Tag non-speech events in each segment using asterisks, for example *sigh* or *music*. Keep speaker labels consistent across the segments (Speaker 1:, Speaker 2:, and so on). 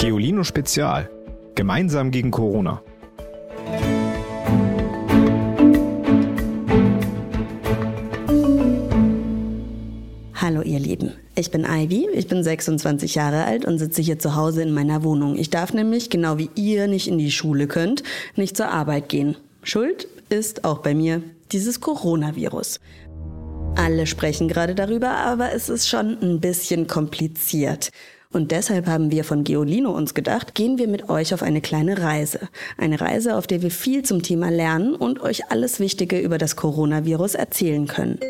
Speaker 1: Geolino Spezial. Gemeinsam gegen Corona.
Speaker 2: Hallo ihr Lieben, ich bin Ivy, ich bin 26 Jahre alt und sitze hier zu Hause in meiner Wohnung. Ich darf nämlich, genau wie ihr nicht in die Schule könnt, nicht zur Arbeit gehen. Schuld ist auch bei mir dieses Coronavirus. Alle sprechen gerade darüber, aber es ist schon ein bisschen kompliziert. Und deshalb haben wir von Geolino uns gedacht, gehen wir mit euch auf eine kleine Reise. Eine Reise, auf der wir viel zum Thema lernen und euch alles Wichtige über das Coronavirus erzählen können.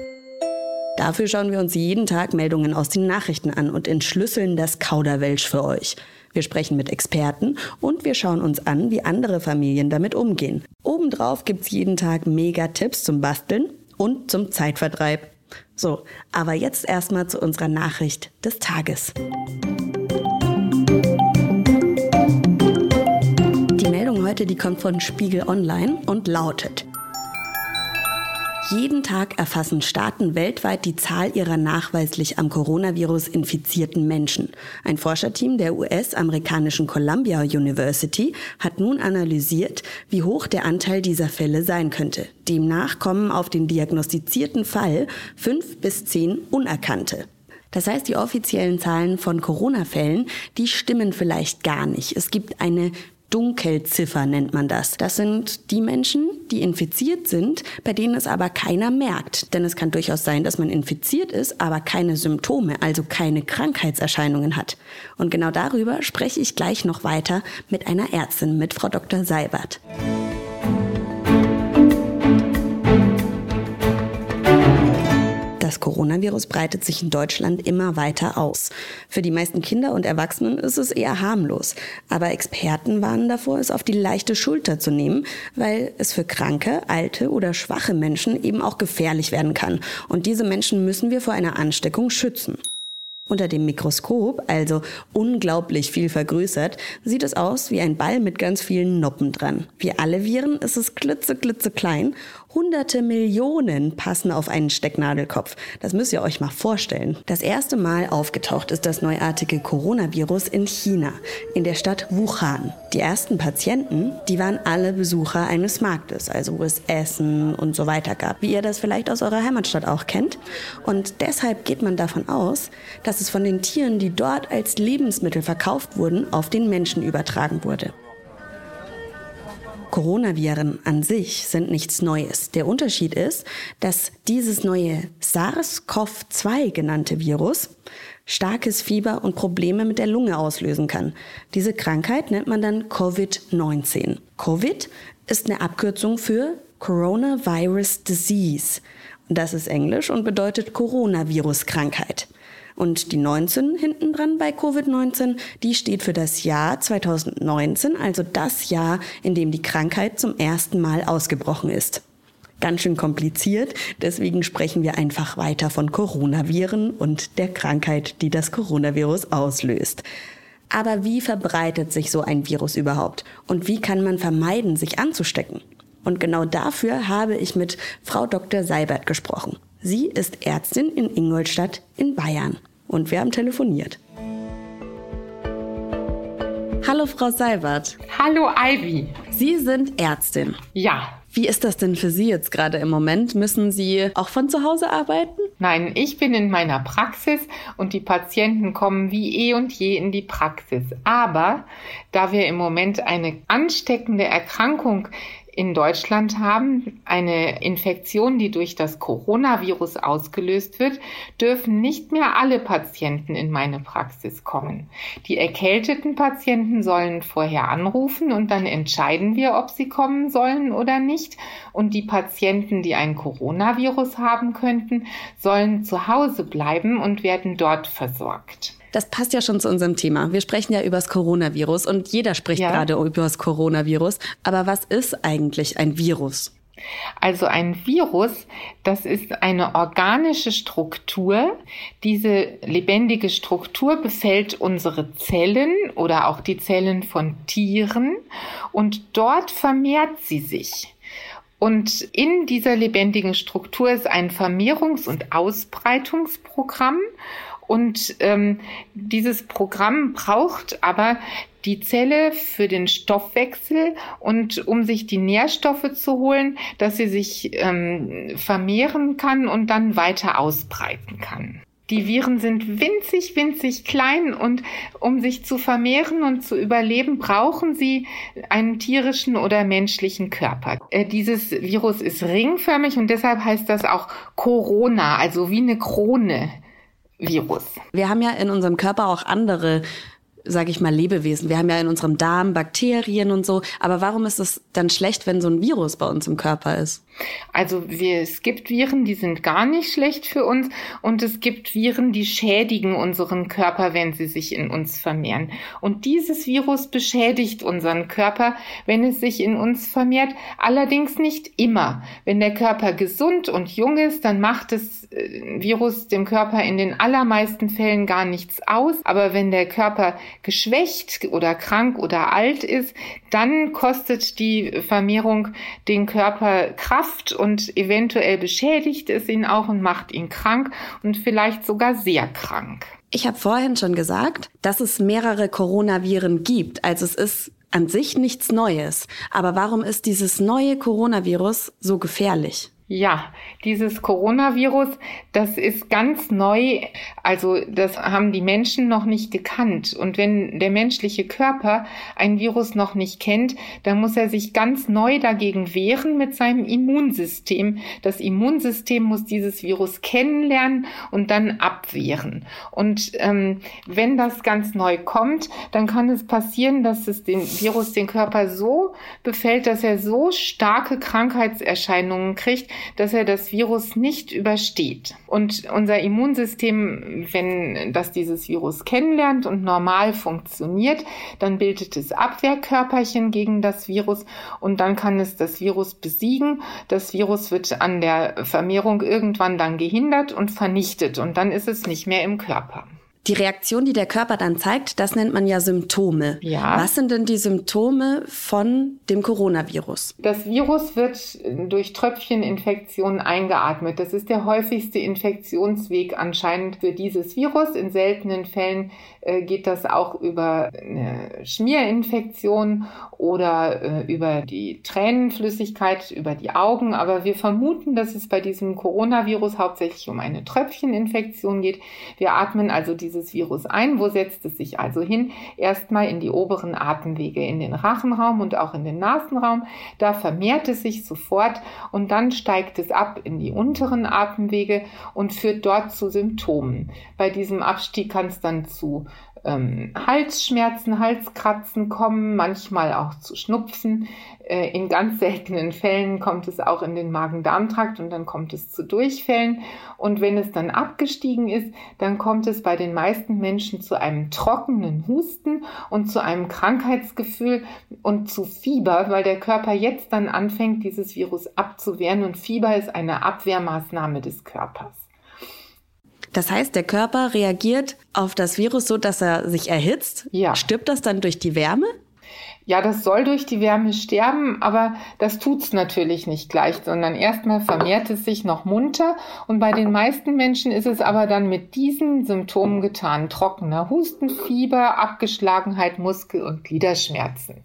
Speaker 2: Dafür schauen wir uns jeden Tag Meldungen aus den Nachrichten an und entschlüsseln das Kauderwelsch für euch. Wir sprechen mit Experten und wir schauen uns an, wie andere Familien damit umgehen. Obendrauf gibt's jeden Tag mega Tipps zum Basteln und zum Zeitvertreib. So, aber jetzt erstmal zu unserer Nachricht des Tages. Heute, die kommt von Spiegel Online und lautet: jeden Tag erfassen Staaten weltweit die Zahl ihrer nachweislich am Coronavirus infizierten Menschen. Ein Forscherteam der US-amerikanischen Columbia University hat nun analysiert, wie hoch der Anteil dieser Fälle sein könnte. Demnach kommen auf den diagnostizierten Fall fünf bis zehn Unerkannte. Das heißt, die offiziellen Zahlen von Corona-Fällen, die stimmen vielleicht gar nicht. Es gibt eine Dunkelziffer nennt man das. Das sind die Menschen, die infiziert sind, bei denen es aber keiner merkt. Denn es kann durchaus sein, dass man infiziert ist, aber keine Symptome, also keine Krankheitserscheinungen hat. Und genau darüber spreche ich gleich noch weiter mit einer Ärztin, mit Frau Dr. Seibert. Das Coronavirus breitet sich in Deutschland immer weiter aus. Für die meisten Kinder und Erwachsenen ist es eher harmlos. Aber Experten warnen davor, es auf die leichte Schulter zu nehmen, weil es für kranke, alte oder schwache Menschen eben auch gefährlich werden kann. Und diese Menschen müssen wir vor einer Ansteckung schützen. Unter dem Mikroskop, also unglaublich viel vergrößert, sieht es aus wie ein Ball mit ganz vielen Noppen dran. Wie alle Viren ist es klitze, klitze klein Hunderte Millionen passen auf einen Stecknadelkopf. Das müsst ihr euch mal vorstellen. Das erste Mal aufgetaucht ist das neuartige Coronavirus in China, in der Stadt Wuhan. Die ersten Patienten, die waren alle Besucher eines Marktes, also wo es Essen und so weiter gab, wie ihr das vielleicht aus eurer Heimatstadt auch kennt. Und deshalb geht man davon aus, dass es von den Tieren, die dort als Lebensmittel verkauft wurden, auf den Menschen übertragen wurde. Coronaviren an sich sind nichts Neues. Der Unterschied ist, dass dieses neue SARS-CoV-2 genannte Virus starkes Fieber und Probleme mit der Lunge auslösen kann. Diese Krankheit nennt man dann Covid-19. Covid ist eine Abkürzung für Coronavirus Disease. Das ist Englisch und bedeutet Coronavirus-Krankheit. Und die 19 hinten dran bei Covid-19, die steht für das Jahr 2019, also das Jahr, in dem die Krankheit zum ersten Mal ausgebrochen ist. Ganz schön kompliziert, deswegen sprechen wir einfach weiter von Coronaviren und der Krankheit, die das Coronavirus auslöst. Aber wie verbreitet sich so ein Virus überhaupt? Und wie kann man vermeiden, sich anzustecken? Und genau dafür habe ich mit Frau Dr. Seibert gesprochen. Sie ist Ärztin in Ingolstadt in Bayern und wir haben telefoniert. Hallo Frau Seibert.
Speaker 3: Hallo Ivy.
Speaker 2: Sie sind Ärztin.
Speaker 3: Ja.
Speaker 2: Wie ist das denn für Sie jetzt gerade im Moment? Müssen Sie auch von zu Hause arbeiten?
Speaker 3: Nein, ich bin in meiner Praxis und die Patienten kommen wie eh und je in die Praxis. Aber da wir im Moment eine ansteckende Erkrankung in Deutschland haben, eine Infektion, die durch das Coronavirus ausgelöst wird, dürfen nicht mehr alle Patienten in meine Praxis kommen. Die erkälteten Patienten sollen vorher anrufen und dann entscheiden wir, ob sie kommen sollen oder nicht. Und die Patienten, die ein Coronavirus haben könnten, sollen zu Hause bleiben und werden dort versorgt.
Speaker 2: Das passt ja schon zu unserem Thema. Wir sprechen ja über das Coronavirus und jeder spricht ja. gerade über das Coronavirus. Aber was ist eigentlich ein Virus?
Speaker 3: Also ein Virus, das ist eine organische Struktur. Diese lebendige Struktur befällt unsere Zellen oder auch die Zellen von Tieren und dort vermehrt sie sich. Und in dieser lebendigen Struktur ist ein Vermehrungs- und Ausbreitungsprogramm Und ähm, dieses Programm braucht aber die Zelle für den Stoffwechsel und um sich die Nährstoffe zu holen, dass sie sich ähm, vermehren kann und dann weiter ausbreiten kann. Die Viren sind winzig, winzig klein und um sich zu vermehren und zu überleben, brauchen sie einen tierischen oder menschlichen Körper. Äh, dieses Virus ist ringförmig und deshalb heißt das auch Corona, also wie eine Krone. Virus.
Speaker 2: Wir haben ja in unserem Körper auch andere sage ich mal, Lebewesen. Wir haben ja in unserem Darm Bakterien und so. Aber warum ist es dann schlecht, wenn so ein Virus bei uns im Körper ist?
Speaker 3: Also wir, es gibt Viren, die sind gar nicht schlecht für uns und es gibt Viren, die schädigen unseren Körper, wenn sie sich in uns vermehren. Und dieses Virus beschädigt unseren Körper, wenn es sich in uns vermehrt, allerdings nicht immer. Wenn der Körper gesund und jung ist, dann macht das äh, Virus dem Körper in den allermeisten Fällen gar nichts aus. Aber wenn der Körper geschwächt oder krank oder alt ist, dann kostet die Vermehrung den Körper Kraft und eventuell beschädigt es ihn auch und macht ihn krank und vielleicht sogar sehr krank.
Speaker 2: Ich habe vorhin schon gesagt, dass es mehrere Coronaviren gibt. Also es ist an sich nichts Neues. Aber warum ist dieses neue Coronavirus so gefährlich?
Speaker 3: Ja, dieses Coronavirus, das ist ganz neu. Also das haben die Menschen noch nicht gekannt. Und wenn der menschliche Körper ein Virus noch nicht kennt, dann muss er sich ganz neu dagegen wehren mit seinem Immunsystem. Das Immunsystem muss dieses Virus kennenlernen und dann abwehren. Und ähm, wenn das ganz neu kommt, dann kann es passieren, dass es den Virus den Körper so befällt, dass er so starke Krankheitserscheinungen kriegt, dass er das Virus nicht übersteht. Und unser Immunsystem, wenn das dieses Virus kennenlernt und normal funktioniert, dann bildet es Abwehrkörperchen gegen das Virus und dann kann es das Virus besiegen. Das Virus wird an der Vermehrung irgendwann dann gehindert und vernichtet und dann ist es nicht mehr im Körper.
Speaker 2: Die Reaktion, die der Körper dann zeigt, das nennt man ja Symptome. Ja. Was sind denn die Symptome von dem Coronavirus?
Speaker 3: Das Virus wird durch Tröpfcheninfektionen eingeatmet. Das ist der häufigste Infektionsweg anscheinend für dieses Virus. In seltenen Fällen geht das auch über eine Schmierinfektion oder äh, über die Tränenflüssigkeit, über die Augen. Aber wir vermuten, dass es bei diesem Coronavirus hauptsächlich um eine Tröpfcheninfektion geht. Wir atmen also dieses Virus ein. Wo setzt es sich also hin? Erstmal in die oberen Atemwege, in den Rachenraum und auch in den Nasenraum. Da vermehrt es sich sofort und dann steigt es ab in die unteren Atemwege und führt dort zu Symptomen. Bei diesem Abstieg kann es dann zu ähm, Halsschmerzen, Halskratzen kommen, manchmal auch zu Schnupfen. Äh, in ganz seltenen Fällen kommt es auch in den Magen-Darm-Trakt und dann kommt es zu Durchfällen. Und wenn es dann abgestiegen ist, dann kommt es bei den meisten Menschen zu einem trockenen Husten und zu einem Krankheitsgefühl und zu Fieber, weil der Körper jetzt dann anfängt, dieses Virus abzuwehren und Fieber ist eine Abwehrmaßnahme des Körpers.
Speaker 2: Das heißt, der Körper reagiert auf das Virus so, dass er sich erhitzt. Ja. Stirbt das dann durch die Wärme?
Speaker 3: Ja, das soll durch die Wärme sterben, aber das tut's natürlich nicht gleich, sondern erstmal vermehrt es sich noch munter und bei den meisten Menschen ist es aber dann mit diesen Symptomen getan. Trockener Husten, Fieber, Abgeschlagenheit, Muskel- und Gliederschmerzen.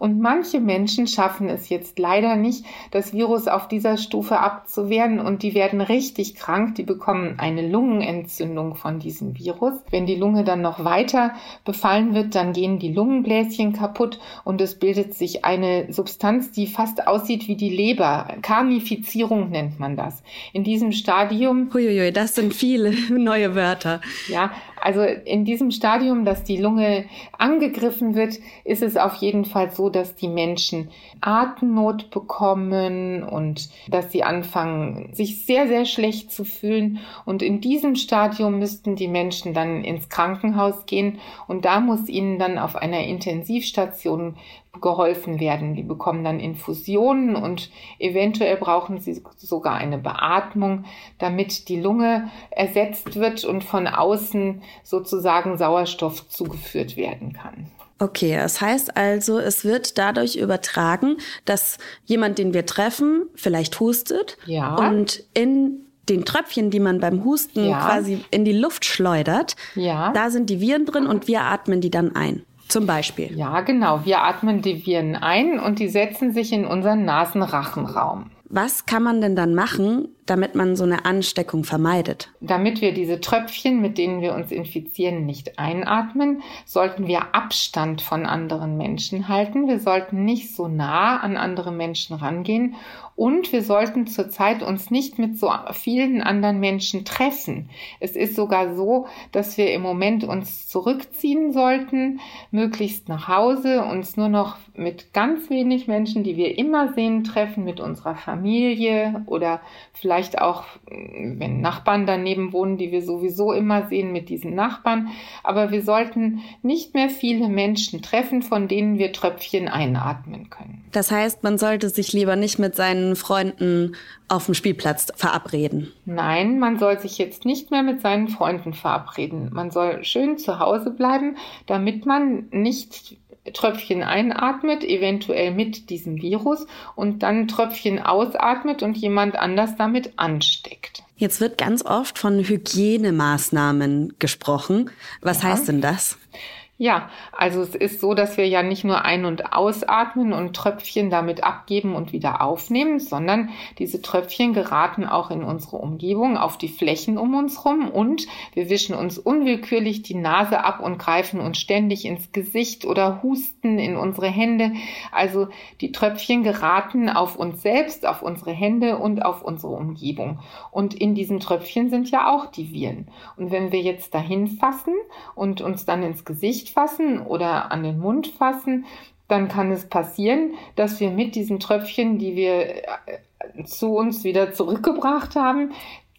Speaker 3: Und manche Menschen schaffen es jetzt leider nicht, das Virus auf dieser Stufe abzuwehren und die werden richtig krank, die bekommen eine Lungenentzündung von diesem Virus. Wenn die Lunge dann noch weiter befallen wird, dann gehen die Lungenbläschen kaputt und es bildet sich eine Substanz, die fast aussieht wie die Leber. Karnifizierung nennt man das. In diesem Stadium.
Speaker 2: Huiuiui, das sind viele *laughs* neue Wörter.
Speaker 3: Ja, also in diesem Stadium, dass die Lunge angegriffen wird, ist es auf jeden Fall so, dass die Menschen Atemnot bekommen und dass sie anfangen, sich sehr, sehr schlecht zu fühlen. Und in diesem Stadium müssten die Menschen dann ins Krankenhaus gehen und da muss ihnen dann auf einer Intensivstation geholfen werden. Die bekommen dann Infusionen und eventuell brauchen sie sogar eine Beatmung, damit die Lunge ersetzt wird und von außen sozusagen Sauerstoff zugeführt werden kann.
Speaker 2: Okay, das heißt also, es wird dadurch übertragen, dass jemand, den wir treffen, vielleicht hustet ja. und in den Tröpfchen, die man beim Husten
Speaker 3: Ja.
Speaker 2: quasi in die Luft schleudert,
Speaker 3: Ja.
Speaker 2: da sind die Viren drin und wir atmen die dann ein. Zum Beispiel.
Speaker 3: Ja, genau. Wir atmen die Viren ein und die setzen sich in unseren Nasenrachenraum.
Speaker 2: Was kann man denn dann machen, damit man so eine Ansteckung vermeidet?
Speaker 3: Damit wir diese Tröpfchen, mit denen wir uns infizieren, nicht einatmen, sollten wir Abstand von anderen Menschen halten. Wir sollten nicht so nah an andere Menschen rangehen und wir sollten zurzeit uns nicht mit so vielen anderen Menschen treffen. Es ist sogar so, dass wir im Moment uns zurückziehen sollten, möglichst nach Hause, uns nur noch mit ganz wenig Menschen, die wir immer sehen, treffen, mit unserer Familie oder vielleicht auch, wenn Nachbarn daneben wohnen, die wir sowieso immer sehen, mit diesen Nachbarn. Aber wir sollten nicht mehr viele Menschen treffen, von denen wir Tröpfchen einatmen können.
Speaker 2: Das heißt, man sollte sich lieber nicht mit seinen Freunden auf dem Spielplatz verabreden.
Speaker 3: Nein, man soll sich jetzt nicht mehr mit seinen Freunden verabreden. Man soll schön zu Hause bleiben, damit man nicht Tröpfchen einatmet, eventuell mit diesem Virus und dann Tröpfchen ausatmet und jemand anders damit ansteckt.
Speaker 2: Jetzt wird ganz oft von Hygienemaßnahmen gesprochen. Was heißt denn das?
Speaker 3: Ja, also es ist so, dass wir ja nicht nur ein- und ausatmen und Tröpfchen damit abgeben und wieder aufnehmen, sondern diese Tröpfchen geraten auch in unsere Umgebung, auf die Flächen um uns rum und wir wischen uns unwillkürlich die Nase ab und greifen uns ständig ins Gesicht oder husten in unsere Hände. Also die Tröpfchen geraten auf uns selbst, auf unsere Hände und auf unsere Umgebung. Und in diesen Tröpfchen sind ja auch die Viren. Und wenn wir jetzt dahin fassen und uns dann ins Gesicht fassen oder an den Mund fassen, dann kann es passieren, dass wir mit diesen Tröpfchen, die wir äh, zu uns wieder zurückgebracht haben,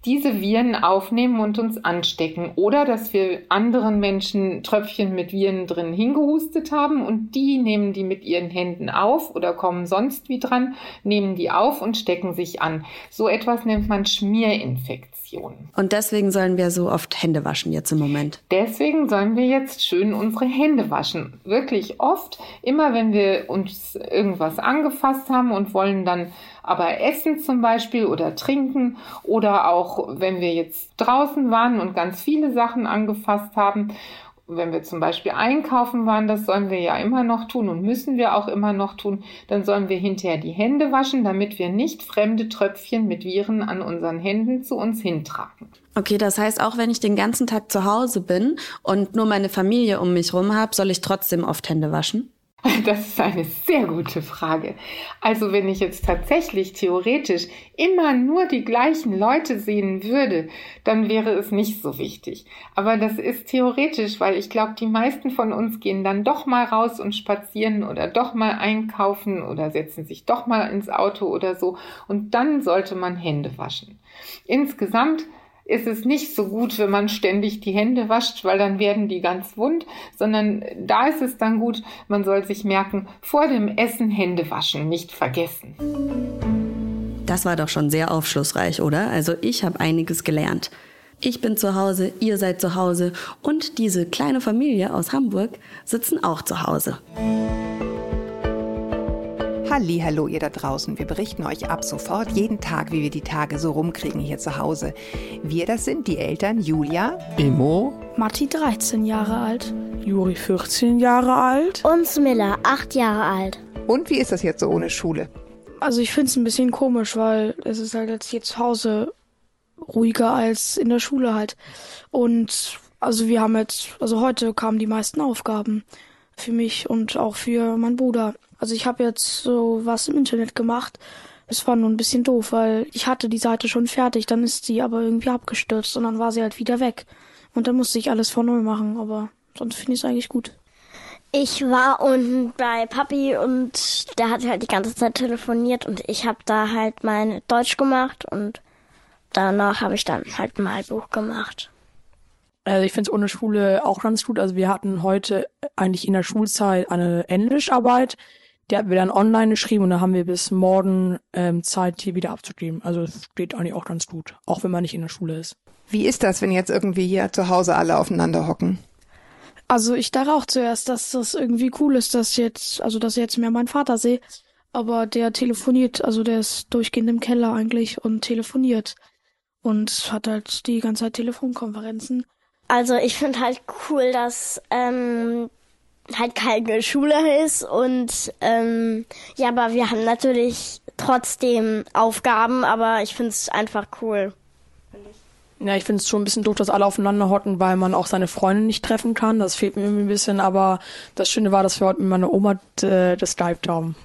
Speaker 3: diese Viren aufnehmen und uns anstecken. Oder dass wir anderen Menschen Tröpfchen mit Viren drin hingehustet haben und die nehmen die mit ihren Händen auf oder kommen sonst wie dran, nehmen die auf und stecken sich an. So etwas nennt man Schmierinfektion.
Speaker 2: Und deswegen sollen wir so oft Hände waschen jetzt im Moment.
Speaker 3: Deswegen sollen wir jetzt schön unsere Hände waschen. Wirklich oft, immer wenn wir uns irgendwas angefasst haben und wollen dann aber essen zum Beispiel oder trinken oder auch wenn wir jetzt draußen waren und ganz viele Sachen angefasst haben. Wenn wir zum Beispiel einkaufen waren, das sollen wir ja immer noch tun und müssen wir auch immer noch tun, dann sollen wir hinterher die Hände waschen, damit wir nicht fremde Tröpfchen mit Viren an unseren Händen zu uns hintragen.
Speaker 2: Okay, das heißt, auch wenn ich den ganzen Tag zu Hause bin und nur meine Familie um mich rum habe, soll ich trotzdem oft Hände waschen? *laughs*
Speaker 3: Das ist eine sehr gute Frage. Also wenn ich jetzt tatsächlich theoretisch immer nur die gleichen Leute sehen würde, dann wäre es nicht so wichtig. Aber das ist theoretisch, weil ich glaube, die meisten von uns gehen dann doch mal raus und spazieren oder doch mal einkaufen oder setzen sich doch mal ins Auto oder so. Und dann sollte man Hände waschen. Insgesamt ist es nicht so gut, wenn man ständig die Hände wascht, weil dann werden die ganz wund, sondern da ist es dann gut, man soll sich merken, vor dem Essen Hände waschen, nicht vergessen.
Speaker 2: Das war doch schon sehr aufschlussreich, oder? Also ich habe einiges gelernt. Ich bin zu Hause, ihr seid zu Hause und diese kleine Familie aus Hamburg sitzen auch zu Hause.
Speaker 4: Hallo, ihr da draußen. Wir berichten euch ab sofort jeden Tag, wie wir die Tage so rumkriegen hier zu Hause. Wir, das sind die Eltern Julia,
Speaker 5: Emo,
Speaker 6: Matti 13 Jahre alt, Juri 14 Jahre alt.
Speaker 7: Und Smilla, acht Jahre alt.
Speaker 4: Und wie ist das jetzt so ohne Schule?
Speaker 6: Also ich finde es ein bisschen komisch, weil es ist halt jetzt hier zu Hause ruhiger als in der Schule halt. Und also wir haben jetzt, also heute kamen die meisten Aufgaben für mich und auch für meinen Bruder. Also ich habe jetzt so was im Internet gemacht. Es war nur ein bisschen doof, weil ich hatte die Seite schon fertig, dann ist sie aber irgendwie abgestürzt und dann war sie halt wieder weg. Und dann musste ich alles von neu machen, aber sonst finde ich es eigentlich gut.
Speaker 7: Ich war unten bei Papi und der hat halt die ganze Zeit telefoniert und ich habe da halt mein Deutsch gemacht und danach habe ich dann halt ein Malbuch gemacht.
Speaker 8: Also ich finde es ohne Schule auch ganz gut. Also wir hatten heute eigentlich in der Schulzeit eine Englischarbeit. Die hatten wir dann online geschrieben und da haben wir bis morgen ähm, Zeit, die wieder abzugeben. Also es geht eigentlich auch ganz gut, auch wenn man nicht in der Schule ist.
Speaker 4: Wie ist das, wenn jetzt irgendwie hier zu Hause alle aufeinander hocken?
Speaker 6: Also ich dachte auch zuerst, dass das irgendwie cool ist, dass jetzt, also dass ich jetzt mehr meinen Vater sehe. Aber der telefoniert, also der ist durchgehend im Keller eigentlich und telefoniert. und hat halt die ganze Zeit Telefonkonferenzen.
Speaker 7: Also ich finde halt cool, dass ähm, halt keine Schule ist und ähm, ja, aber wir haben natürlich trotzdem Aufgaben, aber ich finde es einfach cool.
Speaker 8: Ja, ich finde es schon ein bisschen doof, dass alle aufeinander hocken, weil man auch seine Freunde nicht treffen kann. Das fehlt mir irgendwie ein bisschen, aber das Schöne war, dass wir heute mit meiner Oma äh, das Skype haben.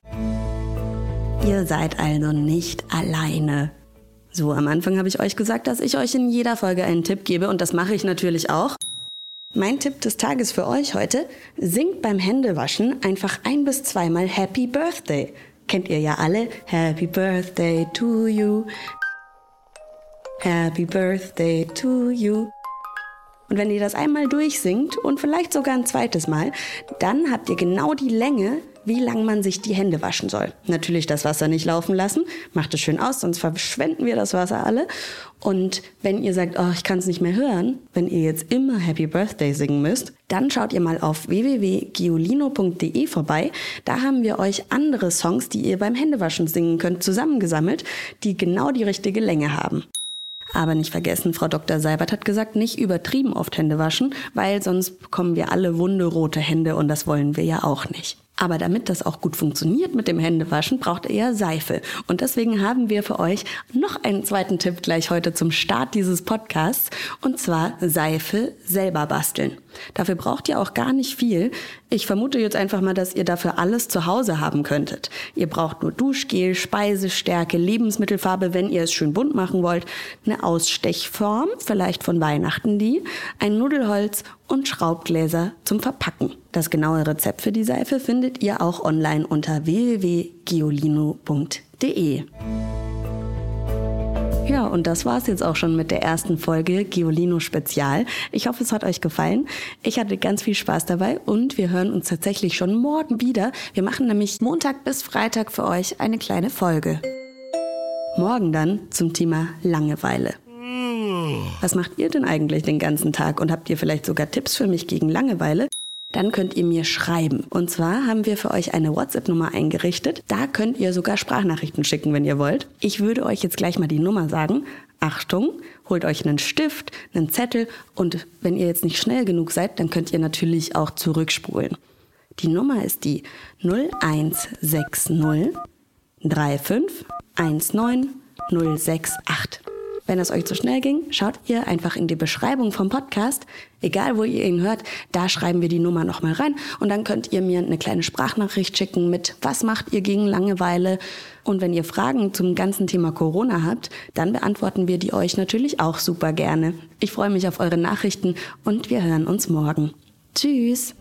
Speaker 2: Ihr seid also nicht alleine. So, am Anfang habe ich euch gesagt, dass ich euch in jeder Folge einen Tipp gebe und das mache ich natürlich auch. Mein Tipp des Tages für euch heute, singt beim Händewaschen einfach ein bis zweimal Happy Birthday. Kennt ihr ja alle. Happy Birthday to you. Happy Birthday to you. Und wenn ihr das einmal durchsingt und vielleicht sogar ein zweites Mal, dann habt ihr genau die Länge, wie lang man sich die Hände waschen soll. Natürlich das Wasser nicht laufen lassen, macht es schön aus, sonst verschwenden wir das Wasser alle. Und wenn ihr sagt, oh, ich kann es nicht mehr hören, wenn ihr jetzt immer Happy Birthday singen müsst, dann schaut ihr mal auf www.giolino.de vorbei. Da haben wir euch andere Songs, die ihr beim Händewaschen singen könnt, zusammengesammelt, die genau die richtige Länge haben. Aber nicht vergessen, Frau Dr. Seibert hat gesagt, nicht übertrieben oft Hände waschen, weil sonst bekommen wir alle wunde rote Hände und das wollen wir ja auch nicht. Aber damit das auch gut funktioniert mit dem Händewaschen, braucht ihr Seife. Und deswegen haben wir für euch noch einen zweiten Tipp gleich heute zum Start dieses Podcasts. Und zwar Seife selber basteln. Dafür braucht ihr auch gar nicht viel. Ich vermute jetzt einfach mal, dass ihr dafür alles zu Hause haben könntet. Ihr braucht nur Duschgel, Speisestärke, Lebensmittelfarbe, wenn ihr es schön bunt machen wollt, eine Ausstechform, vielleicht von Weihnachten die, ein Nudelholz und Schraubgläser zum Verpacken. Das genaue Rezept für die Seife findet ihr auch online unter www.giolino.de. Ja, und das war's jetzt auch schon mit der ersten Folge Giolino Spezial. Ich hoffe, es hat euch gefallen. Ich hatte ganz viel Spaß dabei und wir hören uns tatsächlich schon morgen wieder. Wir machen nämlich Montag bis Freitag für euch eine kleine Folge. Morgen dann zum Thema Langeweile. Was macht ihr denn eigentlich den ganzen Tag und habt ihr vielleicht sogar Tipps für mich gegen Langeweile? Dann könnt ihr mir schreiben. Und zwar haben wir für euch eine WhatsApp-Nummer eingerichtet. Da könnt ihr sogar Sprachnachrichten schicken, wenn ihr wollt. Ich würde euch jetzt gleich mal die Nummer sagen. Achtung, holt euch einen Stift, einen Zettel und wenn ihr jetzt nicht schnell genug seid, dann könnt ihr natürlich auch zurückspulen. Die Nummer ist die 0160 3519 068. Wenn es euch zu schnell ging, schaut ihr einfach in die Beschreibung vom Podcast. Egal, wo ihr ihn hört, da schreiben wir die Nummer nochmal rein. Und dann könnt ihr mir eine kleine Sprachnachricht schicken mit, was macht ihr gegen Langeweile? Und wenn ihr Fragen zum ganzen Thema Corona habt, dann beantworten wir die euch natürlich auch super gerne. Ich freue mich auf eure Nachrichten und wir hören uns morgen. Tschüss!